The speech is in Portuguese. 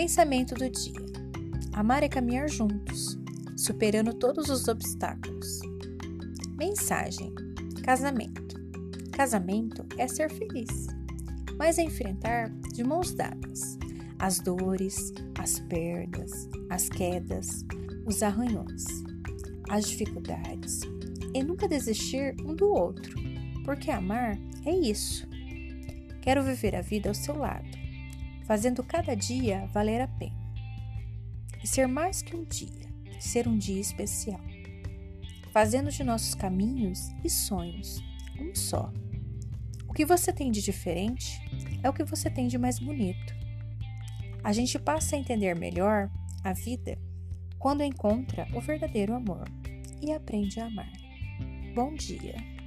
Pensamento do dia: Amar é caminhar juntos, superando todos os obstáculos. Mensagem: Casamento. Casamento é ser feliz, mas é enfrentar de mãos dadas as dores, as perdas, as quedas, os arranhões, as dificuldades e nunca desistir um do outro, porque amar é isso. Quero viver a vida ao seu lado, fazendo cada dia valer a pena. E ser mais que um dia, ser um dia especial. Fazendo de nossos caminhos e sonhos um só. O que você tem de diferente é o que você tem de mais bonito. A gente passa a entender melhor a vida quando encontra o verdadeiro amor e aprende a amar. Bom dia!